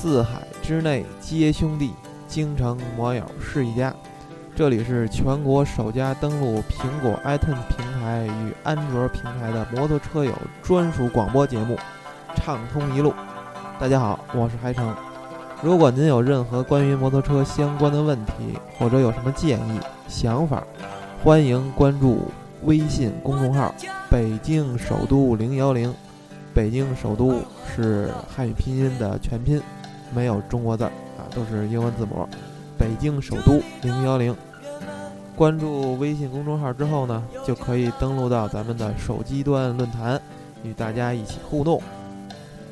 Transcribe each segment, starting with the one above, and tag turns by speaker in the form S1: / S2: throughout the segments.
S1: 四海之内皆兄弟，京城摩友是一家。这里是全国首家登陆苹果 iTunes 平台与安卓平台的摩托车友专属广播节目《畅通一路》。大家好，我是海成。如果您有任何关于摩托车相关的问题，或者有什么建议、想法，欢迎关注微信公众号“北京首都零幺零”。北京首都是汉语拼音的全拼，没有中国字儿啊，都是英文字母。北京首都零幺零，关注微信公众号之后呢，就可以登录到咱们的手机端论坛，与大家一起互动。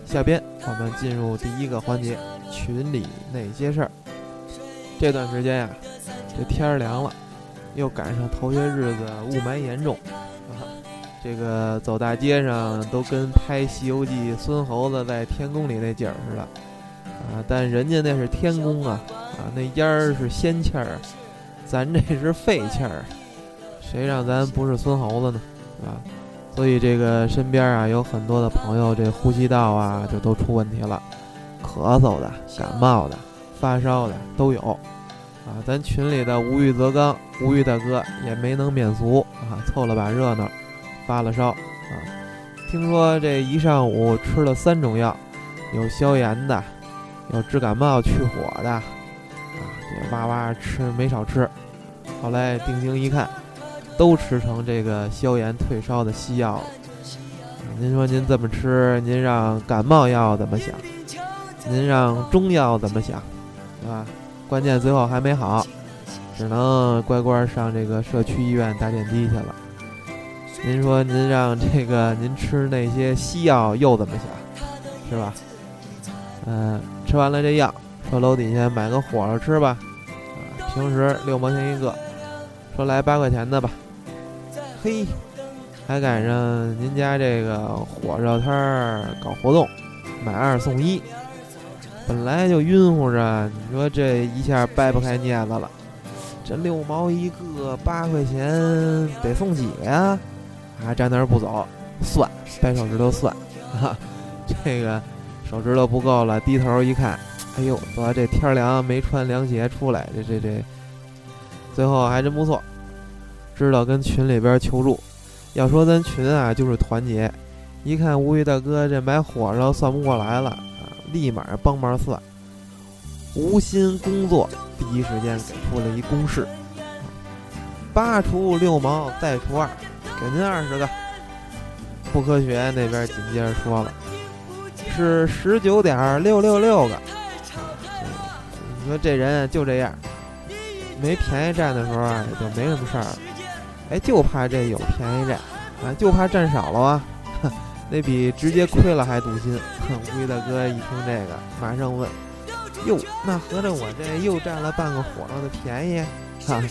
S1: 下边我们进入第一个环节，群里那些事儿。这段时间呀，这天儿凉了，又赶上头些日子雾霾严重。啊这个走大街上都跟拍《西游记》孙猴子在天宫里那景儿似的，啊！但人家那是天宫啊，啊，那烟儿是仙气儿，咱这是废气儿，谁让咱不是孙猴子呢？啊！所以这个身边啊有很多的朋友，这呼吸道啊就都出问题了，咳嗽的、感冒的、发烧的都有，啊！咱群里的无欲则刚，无欲大哥也没能免俗啊，凑了把热闹。发了烧啊！听说这一上午吃了三种药，有消炎的，有治感冒去火的，啊，这哇哇吃没少吃。后来定睛一看，都吃成这个消炎退烧的西药了。您说您这么吃，您让感冒药怎么想？您让中药怎么想？是吧？关键最后还没好，只能乖乖上这个社区医院打点滴去了。您说您让这个您吃那些西药又怎么想，是吧？嗯，吃完了这药，说楼底下买个火烧吃吧，啊，平时六毛钱一个，说来八块钱的吧。嘿，还赶上您家这个火烧摊儿搞活动，买二送一，本来就晕乎着，你说这一下掰不开镊子了，这六毛一个，八块钱得送几个呀？还站那儿不走，算，掰手指头算，啊，这个手指头不够了，低头一看，哎呦，得这天凉，没穿凉鞋出来，这这这，最后还真不错，知道跟群里边求助。要说咱群啊，就是团结，一看无语大哥这买火烧算不过来了啊，立马帮忙算，无心工作，第一时间给出了一公式，八除六毛再除二。给您二十个，不科学那边紧接着说了，是十九点六六六个。你说这人就这样，没便宜占的时候，也就没什么事儿了。哎，就怕这有便宜占，啊，就怕占少了啊，那比直接亏了还堵心。哼乌大哥一听这个，马上问：哟，那合着我这又占了半个火烧的便宜？哈。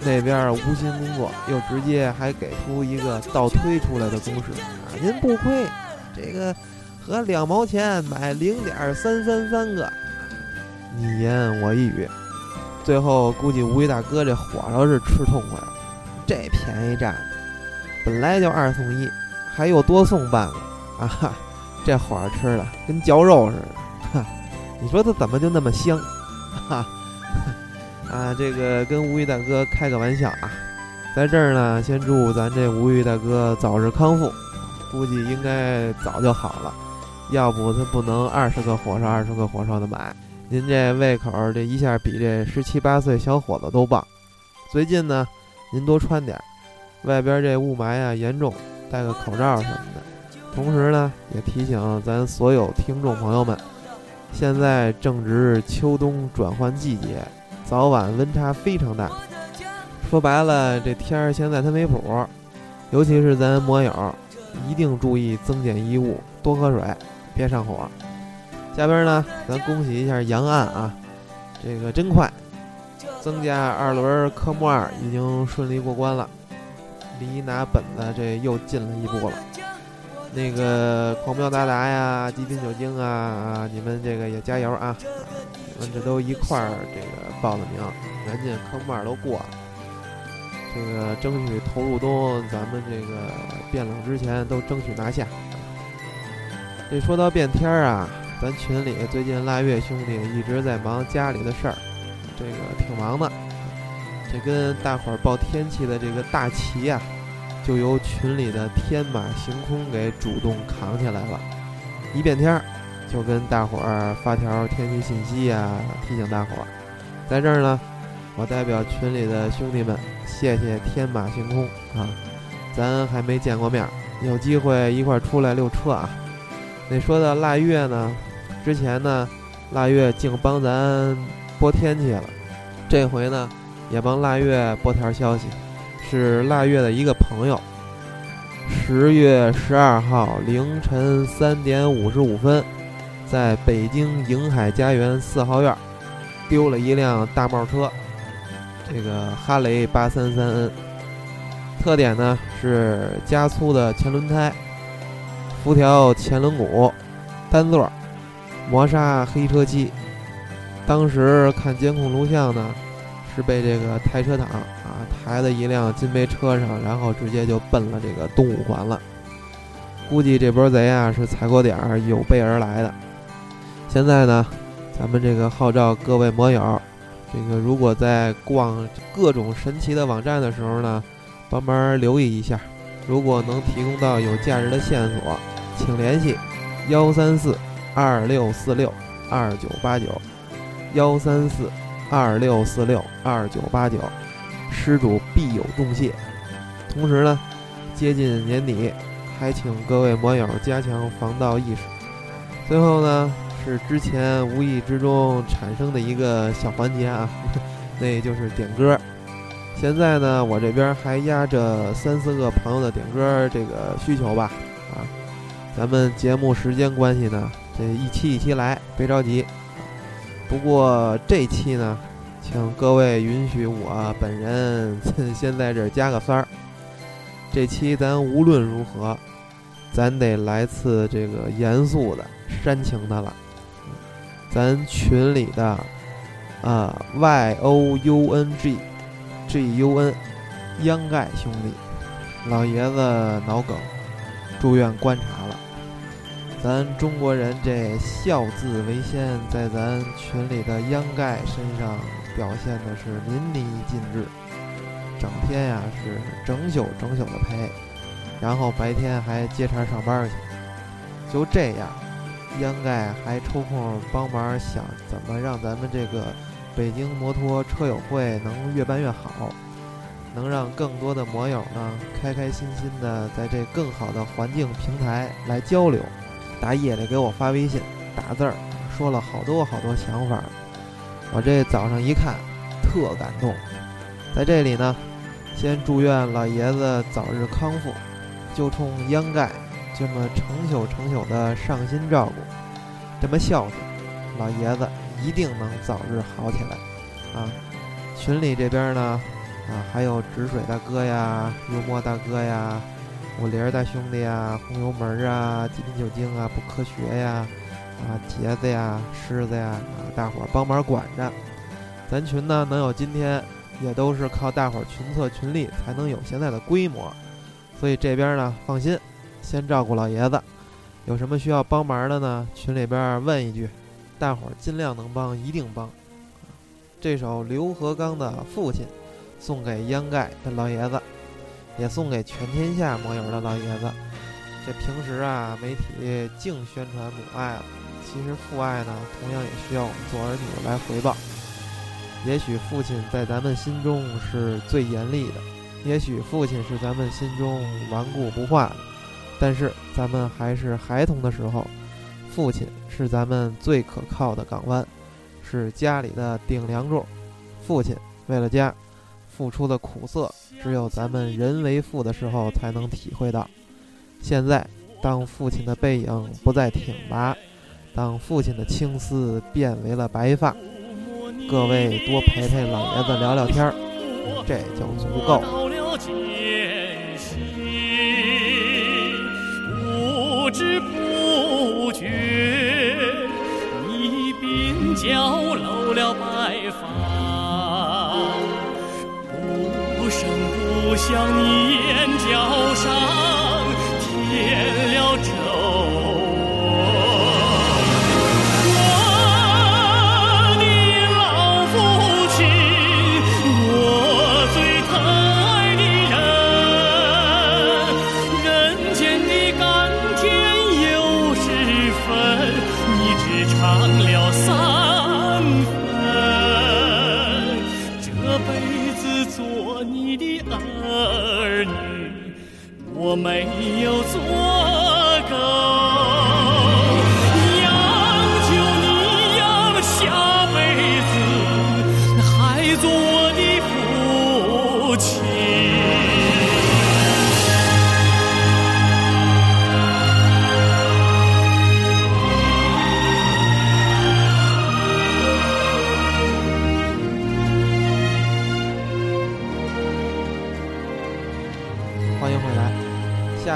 S1: 那边无心工作，又直接还给出一个倒推出来的公式啊！您不亏，这个合两毛钱买零点三三三个，你言我一语，最后估计吴一大哥这火烧是吃痛快了，这便宜占，本来就二送一，还又多送半个啊！哈这火烧吃的跟嚼肉似的，哈，你说它怎么就那么香？哈。啊，这个跟无语大哥开个玩笑啊，在这儿呢，先祝咱这无语大哥早日康复，估计应该早就好了，要不他不能二十个火烧二十个火烧的买。您这胃口这一下比这十七八岁小伙子都棒。最近呢，您多穿点，外边这雾霾啊严重，戴个口罩什么的。同时呢，也提醒咱所有听众朋友们，现在正值秋冬转换季节。早晚温差非常大，说白了，这天儿现在它没谱，尤其是咱摩友，一定注意增减衣物，多喝水，别上火。下边呢，咱恭喜一下杨岸啊，这个真快，增加二轮科目二已经顺利过关了，离拿本子这又近了一步了。那个狂飙达达呀，极品酒精啊，你们这个也加油啊！你们这都一块儿这个报了名，赶紧科目二都过了，这个争取投入冬，咱们这个变冷之前都争取拿下。这说到变天儿啊，咱群里最近腊月兄弟一直在忙家里的事儿，这个挺忙的。这跟大伙儿报天气的这个大旗呀，就由群里的天马行空给主动扛起来了。一变天儿，就跟大伙儿发条天气信息呀，提醒大伙儿。在这儿呢，我代表群里的兄弟们，谢谢天马行空啊！咱还没见过面，有机会一块儿出来溜车啊。那说到腊月呢，之前呢，腊月净帮咱播天气了，这回呢。也帮腊月播条消息，是腊月的一个朋友，十月十二号凌晨三点五十五分，在北京瀛海家园四号院丢了一辆大帽车，这个哈雷八三三 N，特点呢是加粗的前轮胎，辐条前轮毂，单座，磨砂黑车漆，当时看监控录像呢。是被这个抬车党啊抬在一辆金杯车上，然后直接就奔了这个东五环了。估计这波贼啊是踩过点儿，有备而来的。现在呢，咱们这个号召各位摩友，这个如果在逛各种神奇的网站的时候呢，帮忙留意一下。如果能提供到有价值的线索，请联系幺三四二六四六二九八九幺三四。二六四六二九八九，施主必有重谢。同时呢，接近年底，还请各位摩友加强防盗意识。最后呢，是之前无意之中产生的一个小环节啊，那就是点歌。现在呢，我这边还压着三四个朋友的点歌这个需求吧，啊，咱们节目时间关系呢，这一期一期来，别着急。不过这期呢，请各位允许我本人先在这加个塞儿。这期咱无论如何，咱得来次这个严肃的、煽情的了。咱群里的啊，Y O U N G G U N，央盖兄弟，老爷子脑梗，住院观察了。咱中国人这孝字为先，在咱群里的央盖身上表现的是淋漓尽致，整天呀是整宿整宿的陪，然后白天还接茬上班去。就这样，央盖还抽空帮忙想怎么让咱们这个北京摩托车友会能越办越好，能让更多的摩友呢开开心心的在这更好的环境平台来交流。大夜里给我发微信打字儿，说了好多好多想法。我这早上一看，特感动。在这里呢，先祝愿老爷子早日康复。就冲秧盖这么成宿成宿的上心照顾，这么孝顺，老爷子一定能早日好起来。啊，群里这边呢，啊还有止水大哥呀，幽默大哥呀。五零大兄弟啊，红油门啊，极品酒精啊，不科学呀，啊，杰子呀，狮子呀，啊，大伙儿帮忙管着。咱群呢能有今天，也都是靠大伙儿群策群力才能有现在的规模。所以这边呢放心，先照顾老爷子。有什么需要帮忙的呢？群里边问一句，大伙儿尽量能帮一定帮。这首刘和刚的父亲，送给央盖的老爷子。也送给全天下摩友的老爷子。这平时啊，媒体净宣传母爱了，其实父爱呢，同样也需要我们做儿女来回报。也许父亲在咱们心中是最严厉的，也许父亲是咱们心中顽固不化的，但是咱们还是孩童的时候，父亲是咱们最可靠的港湾，是家里的顶梁柱。父亲为了家。付出的苦涩，只有咱们人为父的时候才能体会到。现在，当父亲的背影不再挺拔，当父亲的青丝变为了白发，各位多陪陪老爷子聊聊天儿，这就足够。了白发。不声不响
S2: 你眼角上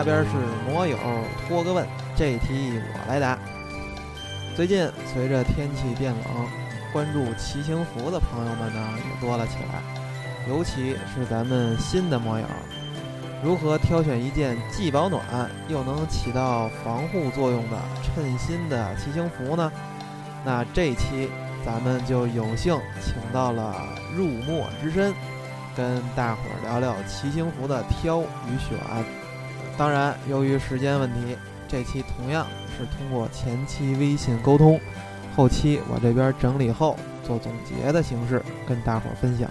S1: 下边是魔友托个问，这题我来答。最近随着天气变冷，关注骑行服的朋友们呢也多了起来，尤其是咱们新的魔友，如何挑选一件既保暖又能起到防护作用的称心的骑行服呢？那这期咱们就有幸请到了入墨之身，跟大伙儿聊聊骑行服的挑与选。当然，由于时间问题，这期同样是通过前期微信沟通，后期我这边整理后做总结的形式跟大伙儿分享。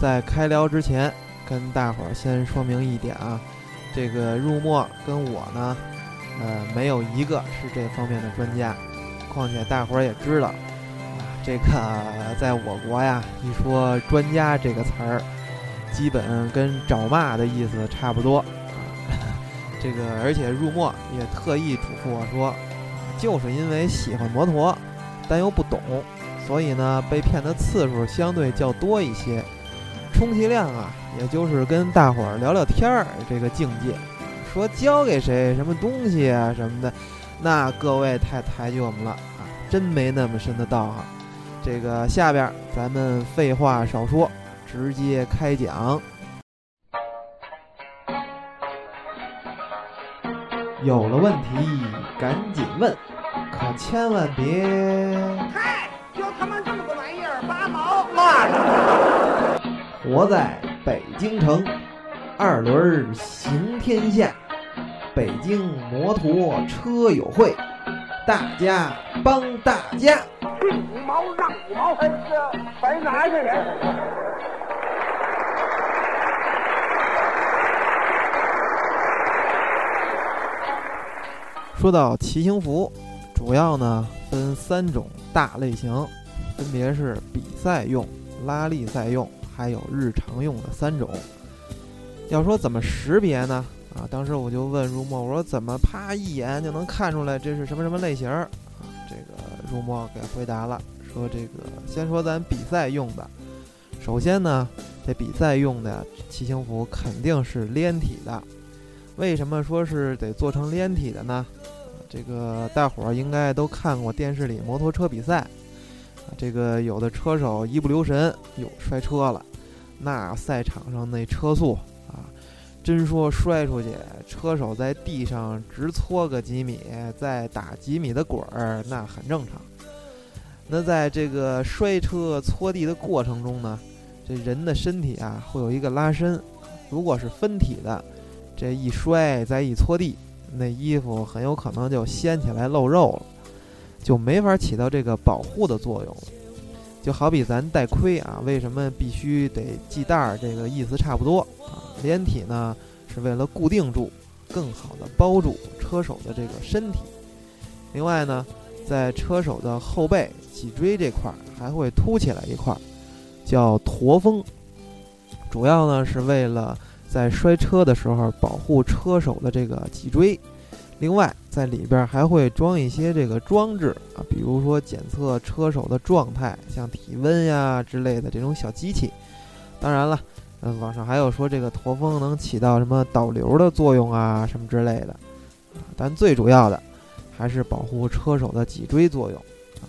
S1: 在开聊之前，跟大伙儿先说明一点啊，这个入墨跟我呢，呃，没有一个是这方面的专家。况且大伙儿也知道，啊，这个在我国呀，一说专家这个词儿，基本跟找骂的意思差不多。这个，而且入墨也特意嘱咐我说，就是因为喜欢摩托，但又不懂，所以呢，被骗的次数相对较多一些，充其量啊，也就是跟大伙儿聊聊天儿这个境界。说交给谁什么东西啊什么的，那各位太抬举我们了啊，真没那么深的道行。这个下边咱们废话少说，直接开讲。有了问题赶紧问，可千万别……
S3: 嗨，就他妈这么个玩意儿，八毛骂
S1: 的！活在北京城，二轮行天下，北京摩托车友会，大家帮大家，
S3: 进五毛让五毛，哎，这白拿去
S1: 说到骑行服，主要呢分三种大类型，分别是比赛用、拉力赛用，还有日常用的三种。要说怎么识别呢？啊，当时我就问入墨，我说怎么啪一眼就能看出来这是什么什么类型？啊，这个入墨给回答了，说这个先说咱比赛用的，首先呢，这比赛用的骑行服肯定是连体的。为什么说是得做成连体的呢？这个大伙儿应该都看过电视里摩托车比赛，这个有的车手一不留神，哟摔车了，那赛场上那车速啊，真说摔出去，车手在地上直搓个几米，再打几米的滚儿，那很正常。那在这个摔车搓地的过程中呢，这人的身体啊会有一个拉伸，如果是分体的。这一摔再一搓地，那衣服很有可能就掀起来露肉了，就没法起到这个保护的作用了。就好比咱戴盔啊，为什么必须得系带儿？这个意思差不多啊。连体呢是为了固定住，更好的包住车手的这个身体。另外呢，在车手的后背脊椎这块儿还会凸起来一块儿，叫驼峰，主要呢是为了。在摔车的时候，保护车手的这个脊椎。另外，在里边还会装一些这个装置啊，比如说检测车手的状态，像体温呀之类的这种小机器。当然了，嗯，网上还有说这个驼峰能起到什么导流的作用啊，什么之类的。但最主要的还是保护车手的脊椎作用啊。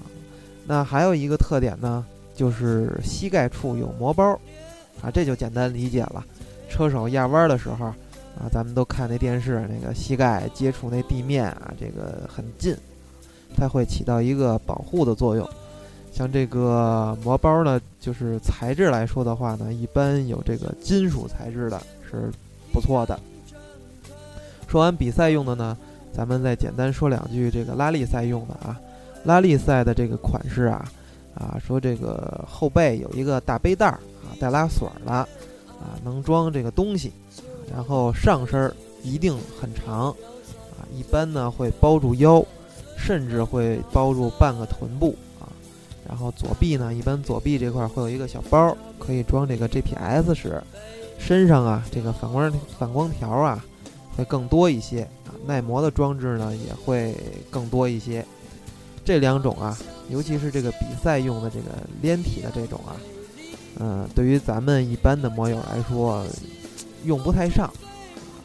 S1: 那还有一个特点呢，就是膝盖处有磨包啊，这就简单理解了。车手压弯的时候，啊，咱们都看那电视，那个膝盖接触那地面啊，这个很近，它会起到一个保护的作用。像这个磨包呢，就是材质来说的话呢，一般有这个金属材质的，是不错的。说完比赛用的呢，咱们再简单说两句这个拉力赛用的啊。拉力赛的这个款式啊，啊，说这个后背有一个大背带儿啊，带拉锁的。啊，能装这个东西，然后上身一定很长，啊，一般呢会包住腰，甚至会包住半个臀部啊。然后左臂呢，一般左臂这块会有一个小包，可以装这个 GPS 使。身上啊，这个反光反光条啊会更多一些啊，耐磨的装置呢也会更多一些。这两种啊，尤其是这个比赛用的这个连体的这种啊，嗯，对于咱们一般的摩友来说，用不太上。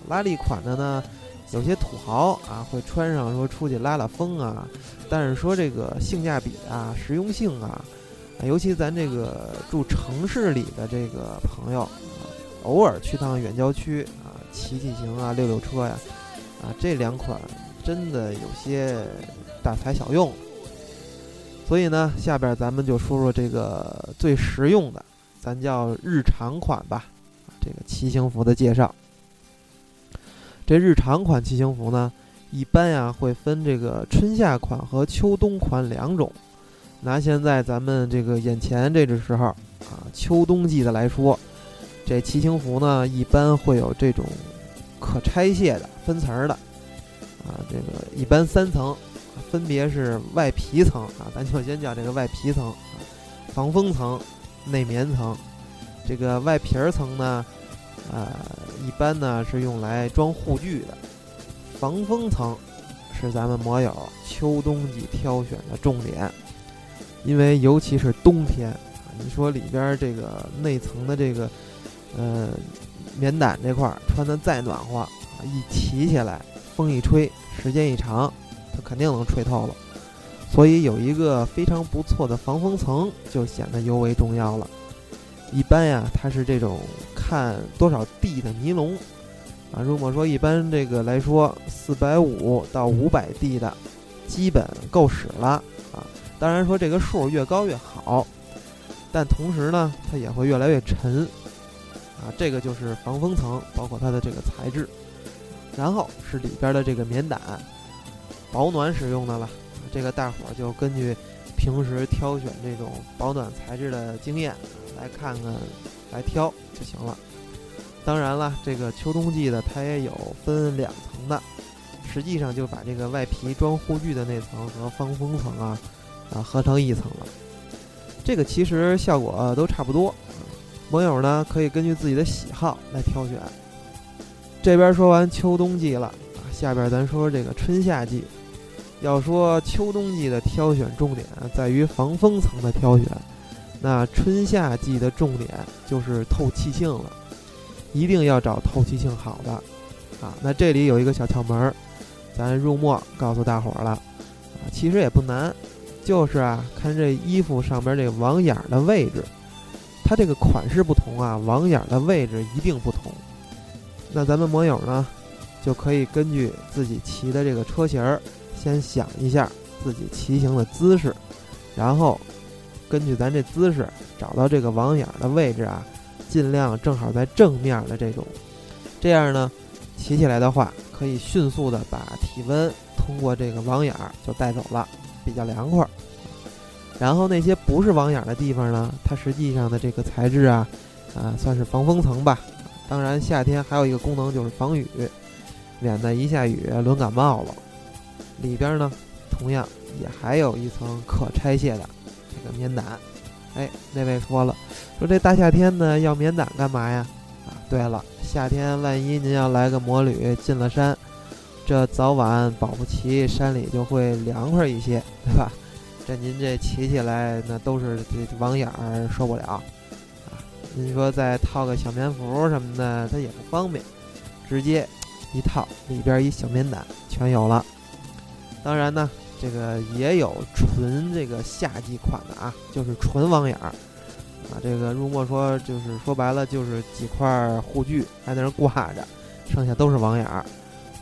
S1: 拉力款的呢，有些土豪啊会穿上说出去拉拉风啊，但是说这个性价比啊、实用性啊，尤其咱这个住城市里的这个朋友，偶尔去趟远郊区啊，骑骑行啊、溜溜车呀，啊，这两款真的有些大材小用。所以呢，下边咱们就说说这个最实用的，咱叫日常款吧。这个骑行服的介绍。这日常款骑行服呢，一般呀会分这个春夏款和秋冬款两种。拿现在咱们这个眼前这个时候啊，秋冬季的来说，这骑行服呢一般会有这种可拆卸的、分层的啊，这个一般三层。分别是外皮层啊，咱就先讲这个外皮层，防风层、内棉层。这个外皮儿层呢，呃，一般呢是用来装护具的。防风层是咱们摩友秋冬季挑选的重点，因为尤其是冬天，你说里边这个内层的这个呃棉胆这块儿穿的再暖和，一骑起来风一吹，时间一长。它肯定能吹透了，所以有一个非常不错的防风层就显得尤为重要了。一般呀，它是这种看多少 D 的尼龙啊。如果说一般这个来说，四百五到五百 D 的，基本够使了啊。当然说这个数越高越好，但同时呢，它也会越来越沉啊。这个就是防风层，包括它的这个材质，然后是里边的这个棉胆。保暖使用的了，这个大伙儿就根据平时挑选这种保暖材质的经验来看看，来挑就行了。当然了，这个秋冬季的它也有分两层的，实际上就把这个外皮装护具的那层和防风层啊啊合成一层了。这个其实效果都差不多，网友呢可以根据自己的喜好来挑选。这边说完秋冬季了啊，下边咱说说这个春夏季。要说秋冬季的挑选重点在于防风层的挑选，那春夏季的重点就是透气性了，一定要找透气性好的啊。那这里有一个小窍门儿，咱入墨告诉大伙儿了啊，其实也不难，就是啊，看这衣服上边这网眼的位置，它这个款式不同啊，网眼的位置一定不同。那咱们摩友呢，就可以根据自己骑的这个车型儿。先想一下自己骑行的姿势，然后根据咱这姿势找到这个网眼的位置啊，尽量正好在正面的这种，这样呢，骑起来的话可以迅速的把体温通过这个网眼就带走了，比较凉快。然后那些不是网眼的地方呢，它实际上的这个材质啊，啊算是防风层吧。当然夏天还有一个功能就是防雨，免得一下雨轮感冒了。里边呢，同样也还有一层可拆卸的这个棉胆。哎，那位说了，说这大夏天的要棉胆干嘛呀？啊，对了，夏天万一您要来个摩旅进了山，这早晚保不齐山里就会凉快一些，对吧？这您这骑起来那都是这网眼儿受不了啊。您说再套个小棉服什么的，它也不方便，直接一套里边一小棉胆全有了。当然呢，这个也有纯这个夏季款的啊，就是纯网眼儿啊。这个入墨说，就是说白了就是几块护具还在那挂着，剩下都是网眼儿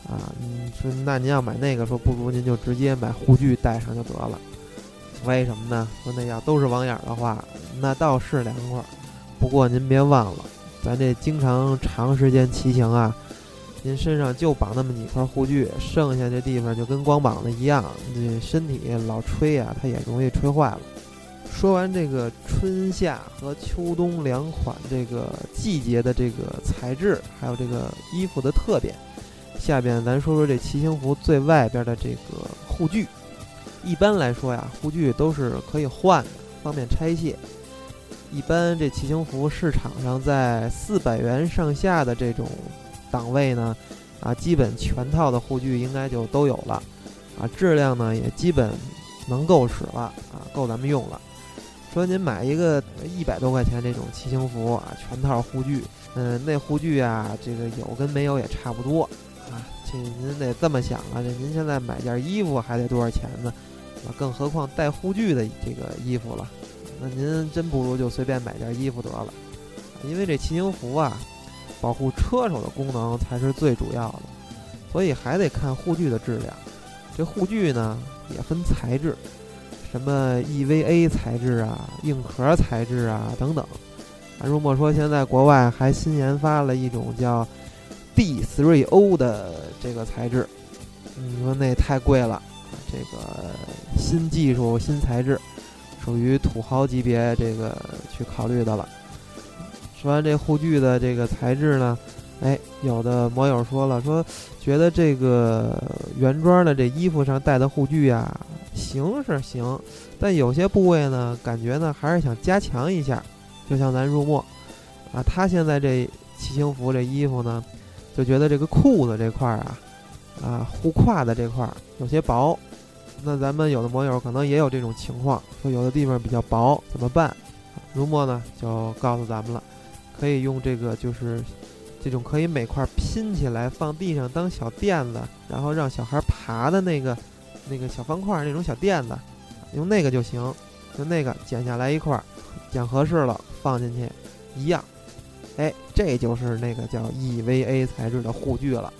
S1: 啊。你说那您要买那个，说不如您就直接买护具带上就得了。为什么呢？说那要都是网眼儿的话，那倒是凉快。不过您别忘了，咱这经常长时间骑行啊。您身上就绑那么几块护具，剩下这地方就跟光膀子一样，这身体老吹呀，它也容易吹坏了。说完这个春夏和秋冬两款这个季节的这个材质，还有这个衣服的特点，下边咱说说这骑行服最外边的这个护具。一般来说呀，护具都是可以换的，方便拆卸。一般这骑行服市场上在四百元上下的这种档位呢，啊，基本全套的护具应该就都有了，啊，质量呢也基本能够使了，啊，够咱们用了。说您买一个一百多块钱这种骑行服啊，全套护具，嗯，那护具啊，这个有跟没有也差不多，啊，这您得这么想啊，这您现在买件衣服还得多少钱呢？啊，更何况带护具的这个衣服了。那您真不如就随便买件衣服得了，因为这骑行服啊，保护车手的功能才是最主要的，所以还得看护具的质量。这护具呢也分材质，什么 EVA 材质啊、硬壳材质啊等等。啊，如果说现在国外还新研发了一种叫 D3O 的这个材质，你说那太贵了，这个新技术、新材质。属于土豪级别这个去考虑的了。说完这护具的这个材质呢，哎，有的网友说了，说觉得这个原装的这衣服上带的护具啊，行是行，但有些部位呢，感觉呢还是想加强一下。就像咱入墨啊，他现在这骑行服这衣服呢，就觉得这个裤子这块儿啊，啊护胯的这块儿有些薄。那咱们有的网友可能也有这种情况，说有的地方比较薄，怎么办？如墨呢就告诉咱们了，可以用这个，就是这种可以每块拼起来放地上当小垫子，然后让小孩爬的那个那个小方块那种小垫子，用那个就行，就那个剪下来一块，剪合适了放进去一样。哎，这就是那个叫 EVA 材质的护具了。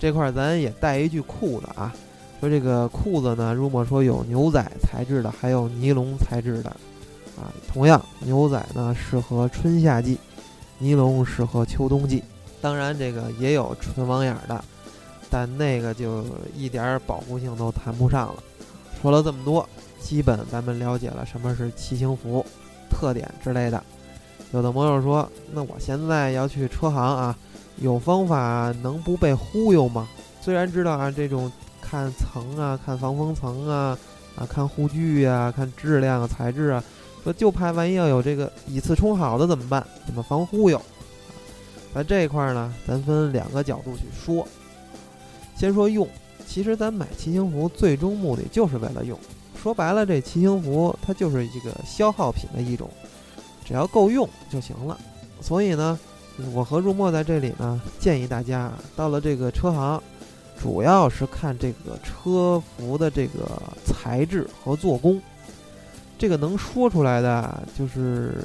S1: 这块咱也带一句裤子啊。说这个裤子呢，如果说有牛仔材质的，还有尼龙材质的，啊，同样牛仔呢适合春夏季，尼龙适合秋冬季。当然这个也有纯网眼的，但那个就一点保护性都谈不上了。说了这么多，基本咱们了解了什么是骑行服、特点之类的。有的网友说，那我现在要去车行啊，有方法能不被忽悠吗？虽然知道啊这种。看层啊，看防风层啊，啊，看护具啊，看质量啊、材质啊，说就怕万一要有这个以次充好的怎么办？怎么防忽悠？在这一块呢，咱分两个角度去说。先说用，其实咱买骑行服最终目的就是为了用。说白了，这骑行服它就是一个消耗品的一种，只要够用就行了。所以呢，我和入墨在这里呢，建议大家到了这个车行。主要是看这个车服的这个材质和做工，这个能说出来的就是，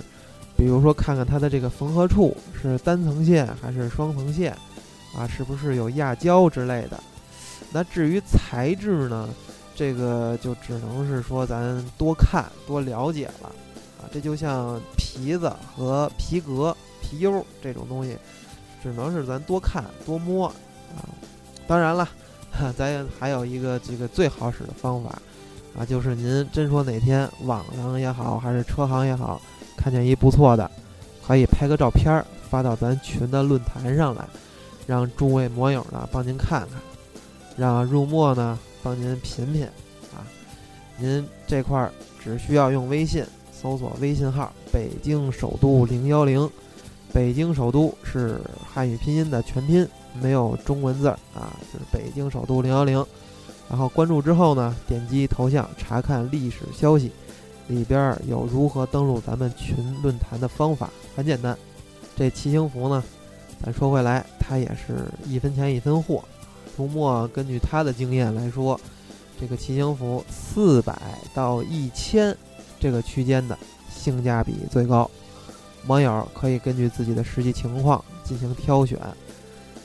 S1: 比如说看看它的这个缝合处是单层线还是双层线，啊，是不是有压胶之类的。那至于材质呢，这个就只能是说咱多看多了解了，啊，这就像皮子和皮革、皮优这种东西，只能是咱多看多摸，啊。当然了，咱还有一个这个最好使的方法，啊，就是您真说哪天网上也好，还是车行也好，看见一不错的，可以拍个照片发到咱群的论坛上来，让诸位摩友呢帮您看看，让入墨呢帮您品品，啊，您这块儿只需要用微信搜索微信号“北京首都零幺零”，北京首都是汉语拼音的全拼。没有中文字儿啊，就是北京首都零幺零，然后关注之后呢，点击头像查看历史消息，里边有如何登录咱们群论坛的方法，很简单。这骑行服呢，咱说回来，它也是一分钱一分货。涂墨根据他的经验来说，这个骑行服四百到一千这个区间的性价比最高，网友可以根据自己的实际情况进行挑选。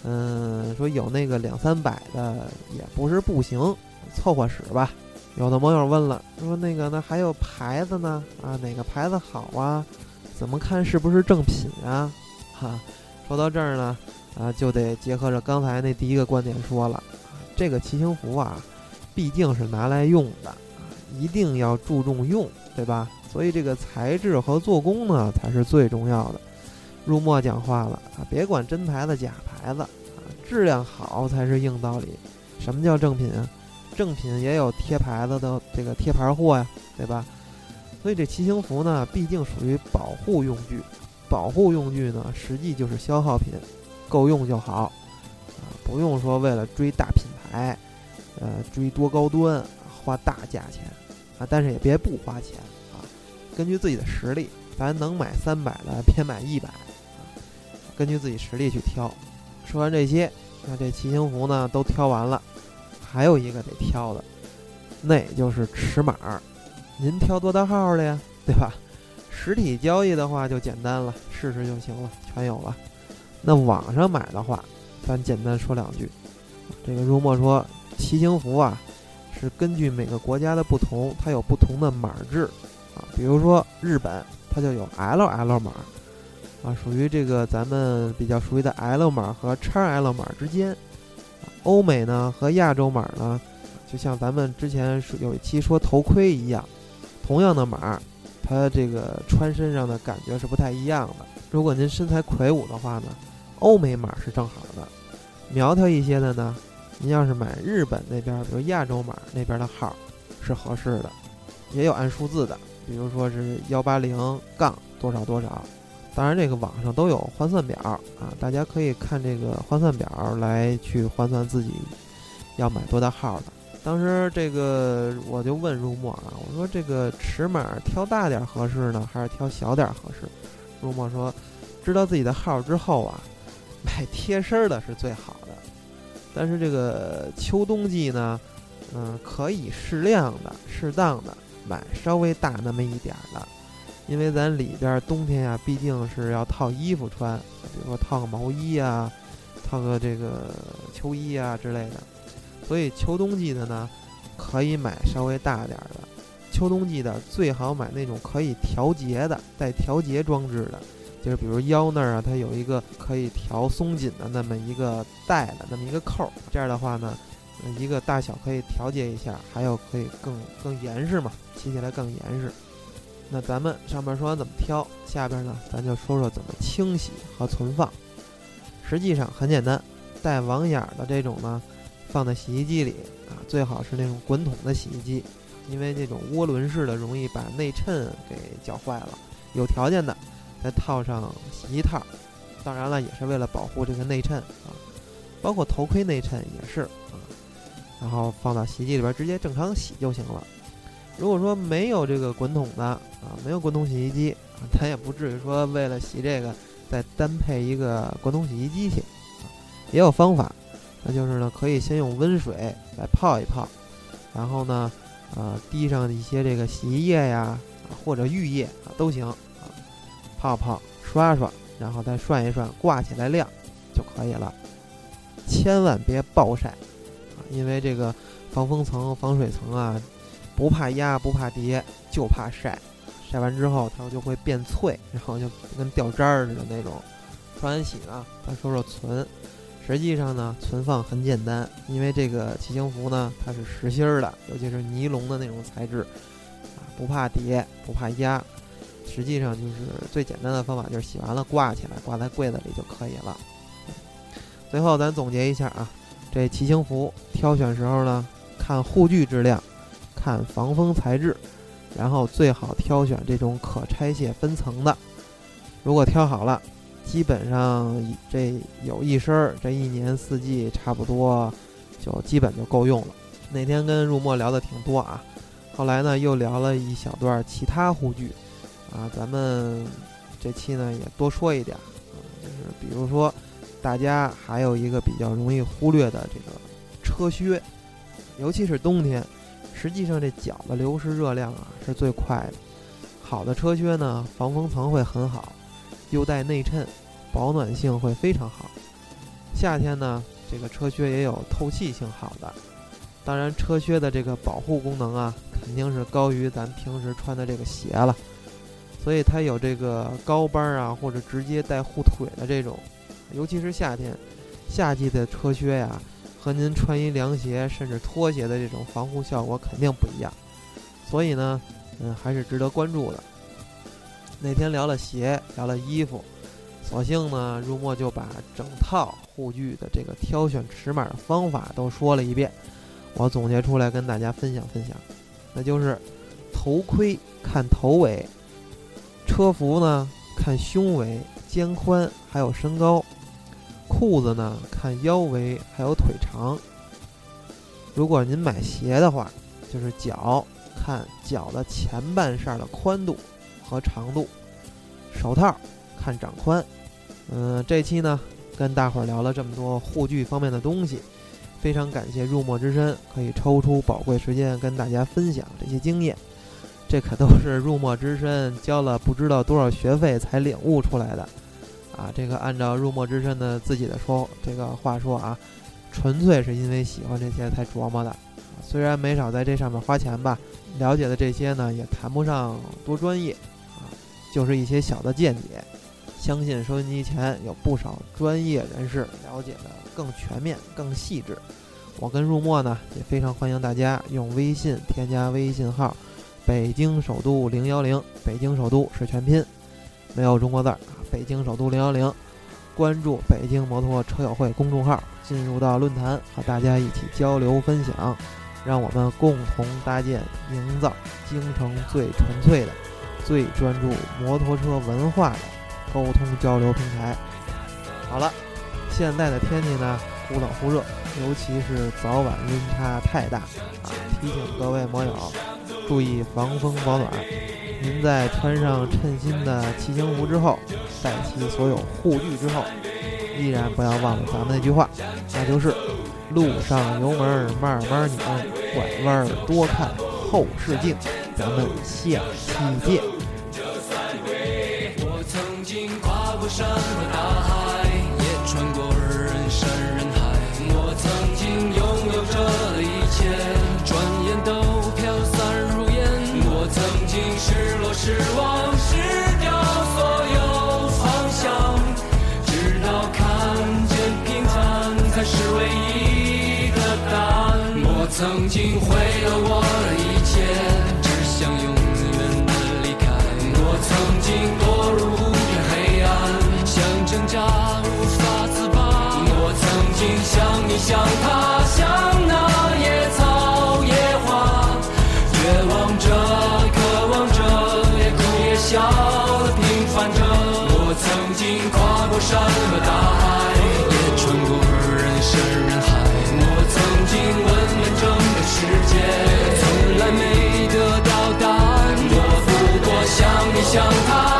S1: 嗯，说有那个两三百的也不是不行，凑合使吧。有的网友问了，说那个那还有牌子呢？啊，哪个牌子好啊？怎么看是不是正品啊？哈，说到这儿呢，啊，就得结合着刚才那第一个观点说了，这个骑行服啊，毕竟是拿来用的，啊一定要注重用，对吧？所以这个材质和做工呢才是最重要的。入墨讲话了啊，别管真牌子假牌牌子啊，质量好才是硬道理。什么叫正品啊？正品也有贴牌子的这个贴牌货呀，对吧？所以这骑行服呢，毕竟属于保护用具。保护用具呢，实际就是消耗品，够用就好啊，不用说为了追大品牌，呃，追多高端，花大价钱啊。但是也别不花钱啊，根据自己的实力，咱能买三百的，别买一百啊，根据自己实力去挑。说完这些，那这骑行服呢都挑完了，还有一个得挑的，那就是尺码。您挑多大号的呀？对吧？实体交易的话就简单了，试试就行了，全有了。那网上买的话，咱简单说两句。这个入墨说，骑行服啊，是根据每个国家的不同，它有不同的码制啊。比如说日本，它就有 LL 码啊，属于这个咱们比较熟悉的 L 码和 XL 码之间。欧美呢和亚洲码呢，就像咱们之前有一期说头盔一样，同样的码。它这个穿身上的感觉是不太一样的。如果您身材魁梧的话呢，欧美码是正好的；苗条一些的呢，您要是买日本那边，比如亚洲码那边的号，是合适的。也有按数字的，比如说是幺八零杠多少多少。当然，这个网上都有换算表啊，大家可以看这个换算表来去换算自己要买多大号的。当时这个我就问入墨啊，我说这个尺码挑大点合适呢，还是挑小点合适？入墨说，知道自己的号之后啊，买贴身的是最好的。但是这个秋冬季呢，嗯，可以适量的、适当的买稍微大那么一点的，因为咱里边冬天呀，毕竟是要套衣服穿，比如说套个毛衣啊，套个这个 秋衣啊之类的。所以秋冬季的呢，可以买稍微大点儿的。秋冬季的最好买那种可以调节的、带调节装置的，就是比如腰那儿啊，它有一个可以调松紧的那么一个带的那么一个扣儿。这样的话呢，一个大小可以调节一下，还有可以更更严实嘛，骑起来更严实。那咱们上面说完怎么挑，下边呢咱就说说怎么清洗和存放。实际上很简单，带网眼的这种呢。放在洗衣机里啊，最好是那种滚筒的洗衣机，因为这种涡轮式的容易把内衬给搅坏了。有条件的再套上洗衣套，当然了，也是为了保护这个内衬啊，包括头盔内衬也是啊。然后放到洗衣机里边直接正常洗就行了。如果说没有这个滚筒的啊，没有滚筒洗衣机啊，咱也不至于说为了洗这个再单配一个滚筒洗衣机去啊，也有方法。那就是呢，可以先用温水来泡一泡，然后呢，呃，滴上一些这个洗衣液呀，或者浴液啊都行啊，泡泡刷刷，然后再涮一涮，挂起来晾就可以了。千万别暴晒啊，因为这个防风层、防水层啊，不怕压不怕叠，就怕晒。晒完之后它就会变脆，然后就跟掉渣儿似的那种。穿完洗呢，咱说说存。实际上呢，存放很简单，因为这个骑行服呢，它是实心儿的，尤其是尼龙的那种材质，啊，不怕叠，不怕压。实际上就是最简单的方法，就是洗完了挂起来，挂在柜子里就可以了。最后咱总结一下啊，这骑行服挑选时候呢，看护具质量，看防风材质，然后最好挑选这种可拆卸分层的。如果挑好了。基本上这有一身儿，这一年四季差不多就基本就够用了。那天跟入墨聊的挺多啊，后来呢又聊了一小段其他护具啊，咱们这期呢也多说一点啊，就是比如说大家还有一个比较容易忽略的这个车靴，尤其是冬天，实际上这脚的流失热量啊是最快的。好的车靴呢，防风层会很好。又带内衬，保暖性会非常好。夏天呢，这个车靴也有透气性好的。当然，车靴的这个保护功能啊，肯定是高于咱平时穿的这个鞋了。所以它有这个高帮啊，或者直接带护腿的这种。尤其是夏天，夏季的车靴呀，和您穿一凉鞋甚至拖鞋的这种防护效果肯定不一样。所以呢，嗯，还是值得关注的。那天聊了鞋，聊了衣服，索性呢，入墨就把整套护具的这个挑选尺码的方法都说了一遍，我总结出来跟大家分享分享，那就是头盔看头围，车服呢看胸围、肩宽还有身高，裤子呢看腰围还有腿长。如果您买鞋的话，就是脚看脚的前半扇的宽度和长度，手套看掌宽。嗯，这期呢跟大伙儿聊了这么多护具方面的东西，非常感谢入墨之身可以抽出宝贵时间跟大家分享这些经验，这可都是入墨之身交了不知道多少学费才领悟出来的。啊，这个按照入墨之身的自己的说这个话说啊。纯粹是因为喜欢这些才琢磨的，虽然没少在这上面花钱吧，了解的这些呢也谈不上多专业，啊，就是一些小的见解。相信收音机前有不少专业人士了解的更全面、更细致。我跟入墨呢也非常欢迎大家用微信添加微信号“北京首都零幺零”，北京首都是全拼，没有中国字儿，北京首都零幺零。关注北京摩托车友会公众号，进入到论坛，和大家一起交流分享，让我们共同搭建、营造京城最纯粹的、最专注摩托车文化的沟通交流平台。好了，现在的天气呢，忽冷忽热，尤其是早晚温差太大啊！提醒各位摩友注意防风保暖。您在穿上称心的骑行服之后，带齐所有护具之后，依然不要忘了咱们那句话，那就是路上油门慢慢拧，拐弯多看后视镜。咱们下期见。曾经毁了我的一切，只想永远的离开。我曾经堕入无边黑暗，想挣扎无法自拔。我曾经像你像他像那野草野花，绝望着渴望着也哭也笑的平凡着。我曾经跨过山和大海，像他。